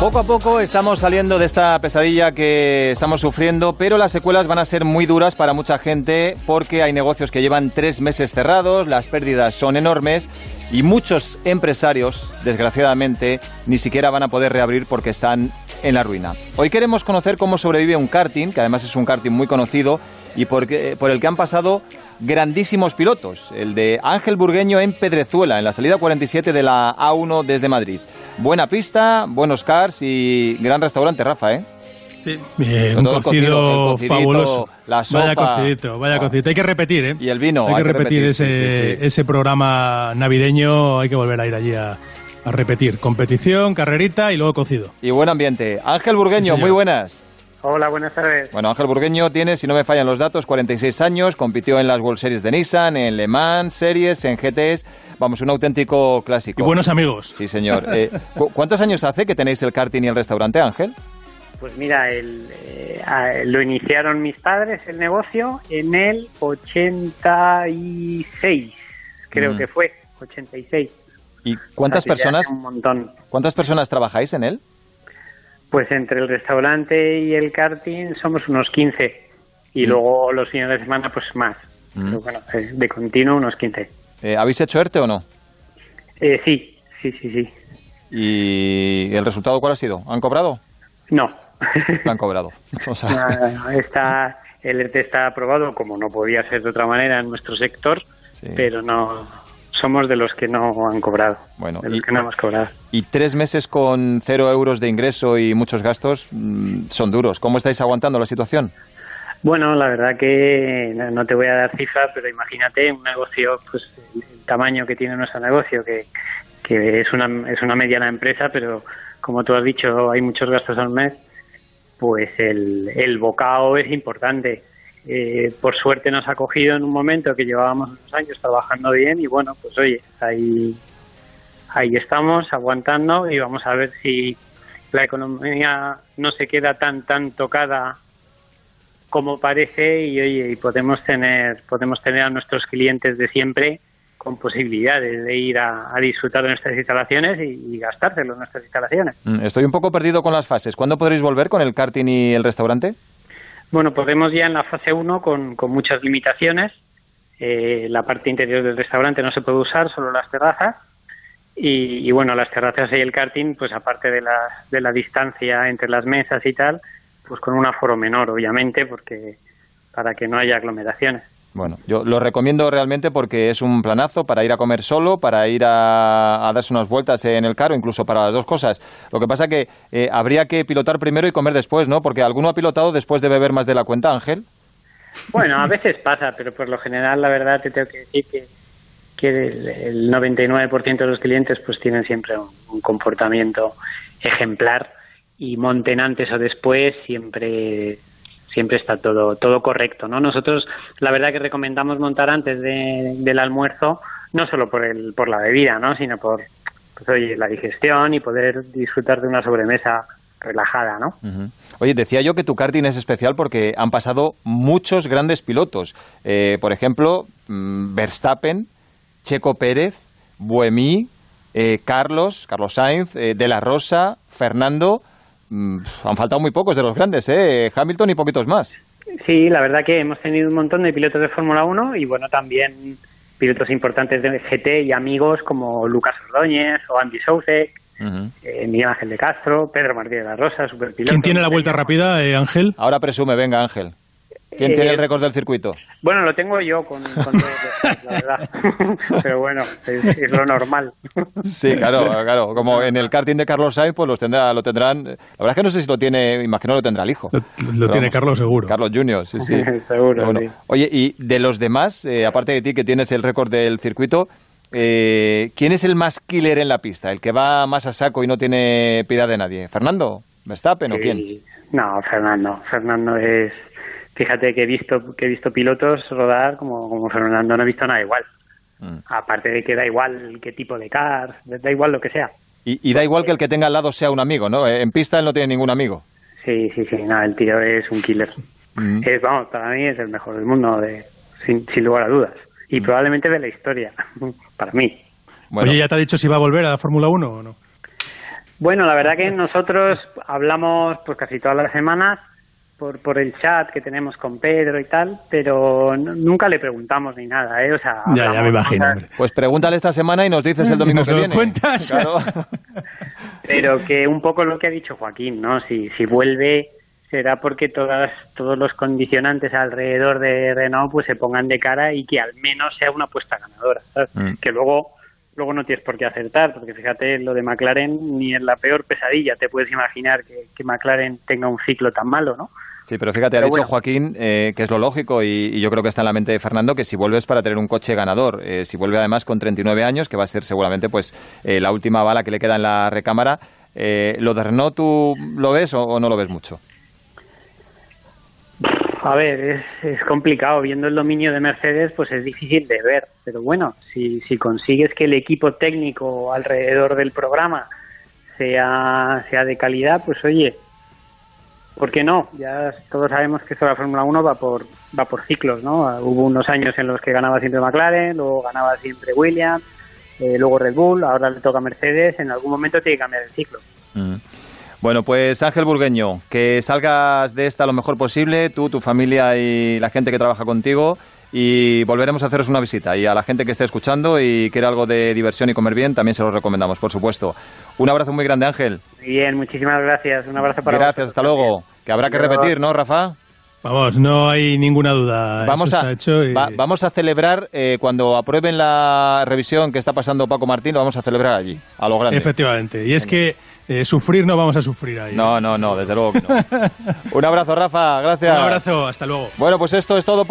Poco a poco estamos saliendo de esta pesadilla que estamos sufriendo, pero las secuelas van a ser muy duras para mucha gente porque hay negocios que llevan tres meses cerrados, las pérdidas son enormes y muchos empresarios, desgraciadamente, ni siquiera van a poder reabrir porque están en la ruina. Hoy queremos conocer cómo sobrevive un karting, que además es un karting muy conocido y por, por el que han pasado grandísimos pilotos. El de Ángel Burgueño en Pedrezuela, en la salida 47 de la A1 desde Madrid. Buena pista, buenos cars y gran restaurante, Rafa, ¿eh? Sí. Bien, un cocido, fabuloso. La sopa. Vaya cocidito, vaya cocidito. Hay que repetir, ¿eh? Y el vino. Hay, que, repetir, ese, ese programa navideño. Hay que volver a ir allí a, a repetir. Competición, carrerita y luego cocido. Y buen ambiente. Ángel Burgueño, muy buenas. Hola, buenas tardes. Bueno, Ángel Burgueño tiene, si no me fallan los datos, 46 años, compitió en las World Series de Nissan, en Le Mans Series, en GTs, vamos, un auténtico clásico. Y buenos amigos. Sí, señor. Eh, ¿Cuántos años hace que tenéis el karting y el restaurante, Ángel? Pues mira, el, eh, lo iniciaron mis padres el negocio en el 86, creo Mm. que fue, 86. ¿Y cuántas Así personas, Un montón. cuántas personas trabajáis en él? Pues entre el restaurante y el karting somos unos 15 y Mm. luego los fines de semana pues más. Mm. Pero bueno, de continuo unos 15. Eh, ¿Habéis hecho ERTE o no? Eh, sí, sí, sí, sí. ¿Y el resultado cuál ha sido? ¿Han cobrado? No. Lo han cobrado. O sea, está, el ERTE está aprobado, como no podía ser de otra manera en nuestro sector, sí. pero no somos de los que no han cobrado. Bueno, de los y- que no hemos cobrado. Y tres meses con cero euros de ingreso y muchos gastos mm, son duros. ¿Cómo estáis aguantando la situación? Bueno, la verdad que no te voy a dar cifras, pero imagínate un negocio, pues el el tamaño que tiene nuestro negocio, que, que es una es una mediana empresa, pero como tú has dicho, hay muchos gastos al mes, pues el, el bocado es importante. Eh, por suerte nos ha cogido en un momento que llevábamos unos años trabajando bien y bueno, pues oye, ahí, ahí estamos aguantando y vamos a ver si la economía no se queda tan tan tocada como parece y oye y podemos tener podemos tener a nuestros clientes de siempre con posibilidades de ir a, disfrutar de nuestras instalaciones y, y gastárselo en nuestras instalaciones. Mm, Estoy un poco perdido con las fases. ¿Cuándo podréis volver con el karting y el restaurante? Bueno, podemos ya en la fase 1 con, con muchas limitaciones. Eh, la parte interior del restaurante no se puede usar, solo las terrazas. Y, y bueno, las terrazas y el karting, pues aparte de la, de la distancia entre las mesas y tal, pues con un aforo menor, obviamente, porque para que no haya aglomeraciones. Bueno, yo lo recomiendo realmente porque es un planazo para ir a comer solo, para ir a, a darse unas vueltas en el carro, incluso para las dos cosas. Lo que pasa que eh, habría que pilotar primero y comer después, ¿no? Porque alguno ha pilotado después de beber más de la cuenta, Ángel. Bueno, a veces pasa, pero por lo general, la verdad, te tengo que decir que, que el, el 99% de los clientes pues tienen siempre un, un comportamiento ejemplar y monten antes o después siempre siempre está todo todo correcto, ¿no? Nosotros la verdad que recomendamos montar antes de- del almuerzo no solo por el por la bebida, ¿no? Sino por pues, oye, la digestión y poder disfrutar de una sobremesa relajada, ¿no? Oye, decía yo que tu karting es especial porque han pasado muchos grandes pilotos. Eh, por ejemplo, mm, Verstappen, Checo Pérez, Buemi, eh, Carlos, Carlos Sainz, eh, De La Rosa, Fernando. Mm, han faltado muy pocos de los grandes, ¿eh? Hamilton y poquitos más. Sí, la verdad que hemos tenido un montón de pilotos de Fórmula 1 y bueno, también pilotos importantes de GT y amigos como Lucas Ordóñez o Andy Sousek, Ujú. eh, Miguel Ángel de Castro, Pedro Martínez de la Rosa, superpiloto. ¿Quién tiene la vuelta rápida, eh, Ángel? Ahora presume, venga Ángel. ¿Quién Eh, tiene el récord del circuito? Bueno, lo tengo yo con, con todos los- la verdad. Pero bueno, es, es lo normal. Sí, claro, claro. Como en el karting de Carlos Sainz, pues los tendrá, lo tendrán. La verdad es que no sé si lo tiene, imagino lo tendrá el hijo. Lo, lo tiene vamos. Carlos seguro. Carlos Junior, sí, sí. Seguro, Bueno, sí. Oye, y de los demás, eh, aparte de ti que tienes el récord del circuito, eh, ¿quién es el más killer en la pista? ¿El que va más a saco y no tiene piedad de nadie? ¿Fernando? ¿Verstappen o quién? Sí. No, Fernando. Fernando es... Fíjate que he visto que he visto pilotos rodar como, como Fernando, no he visto nada igual. Mm. Aparte de que da igual qué tipo de car, da igual lo que sea. Y, y da igual que el que tenga al lado sea un amigo, ¿no? Eh, En pista él no tiene ningún amigo. Sí, sí, sí, no, el tío es un killer. Mm. Es, vamos, para mí es el mejor del mundo, de, sin, sin lugar a dudas. Y probablemente de la historia, para mí. Bueno, Oye, ¿ya te ha dicho si va a volver a la Fórmula 1 o no? Bueno, la verdad que nosotros hablamos pues casi todas las semanas por, por el chat que tenemos con Pedro y tal, pero nunca le preguntamos ni nada, ¿eh? O sea, ya, ya me imagino. Pues pregúntale esta semana y nos dices el domingo que viene. cuentas? pero que un poco lo que ha dicho Joaquín, ¿no? Si, si vuelve será porque todas, todos los condicionantes alrededor de Renault pues se pongan de cara y que al menos sea una apuesta ganadora, mm. Que luego luego no tienes por qué acertar, porque fíjate, lo de McLaren ni en la peor pesadilla te puedes imaginar que, que McLaren tenga un ciclo tan malo, ¿no? Sí, pero fíjate, ha dicho Joaquín eh, que es lo lógico y, yo creo que está en la mente de Fernando que si vuelves para tener un coche ganador, eh, si vuelve además con 39 años, que va a ser seguramente pues eh, la última bala que le queda en la recámara, ¿lo de Renault tú lo ves o, no lo ves mucho? A ver, es, es, complicado. Viendo el dominio de Mercedes, pues es difícil de ver. Pero bueno, si, si consigues que el equipo técnico alrededor del programa sea, sea de calidad, pues oye, ¿Por qué no? Ya todos sabemos que esto de la Fórmula 1 va por, va por ciclos, ¿no? Hubo unos años en los que ganaba siempre McLaren, luego ganaba siempre Williams, eh, luego Red Bull, ahora le toca Mercedes, en algún momento tiene que cambiar el ciclo. Mm. Bueno, pues Ángel Burgueño, que salgas de esta lo mejor posible, tú, tu familia y la gente que trabaja contigo, y volveremos a haceros una visita. Y a la gente que esté escuchando y quiere algo de diversión y comer bien, también se lo recomendamos, por supuesto. Un abrazo muy grande, Ángel. Bien, muchísimas gracias. Un abrazo para Gracias, hasta luego. Que habrá que repetir, ¿no, Rafa? Vamos, no hay ninguna duda. Vamos, a, vamos a celebrar eh, cuando aprueben la revisión que está pasando Paco Martín, lo vamos a celebrar allí, a lo grande. Efectivamente. Y es que eh, sufrir no vamos a sufrir ahí. No, no, no, desde luego que no. Un abrazo, Rafa, gracias. Un abrazo, hasta luego. Bueno, pues esto es todo.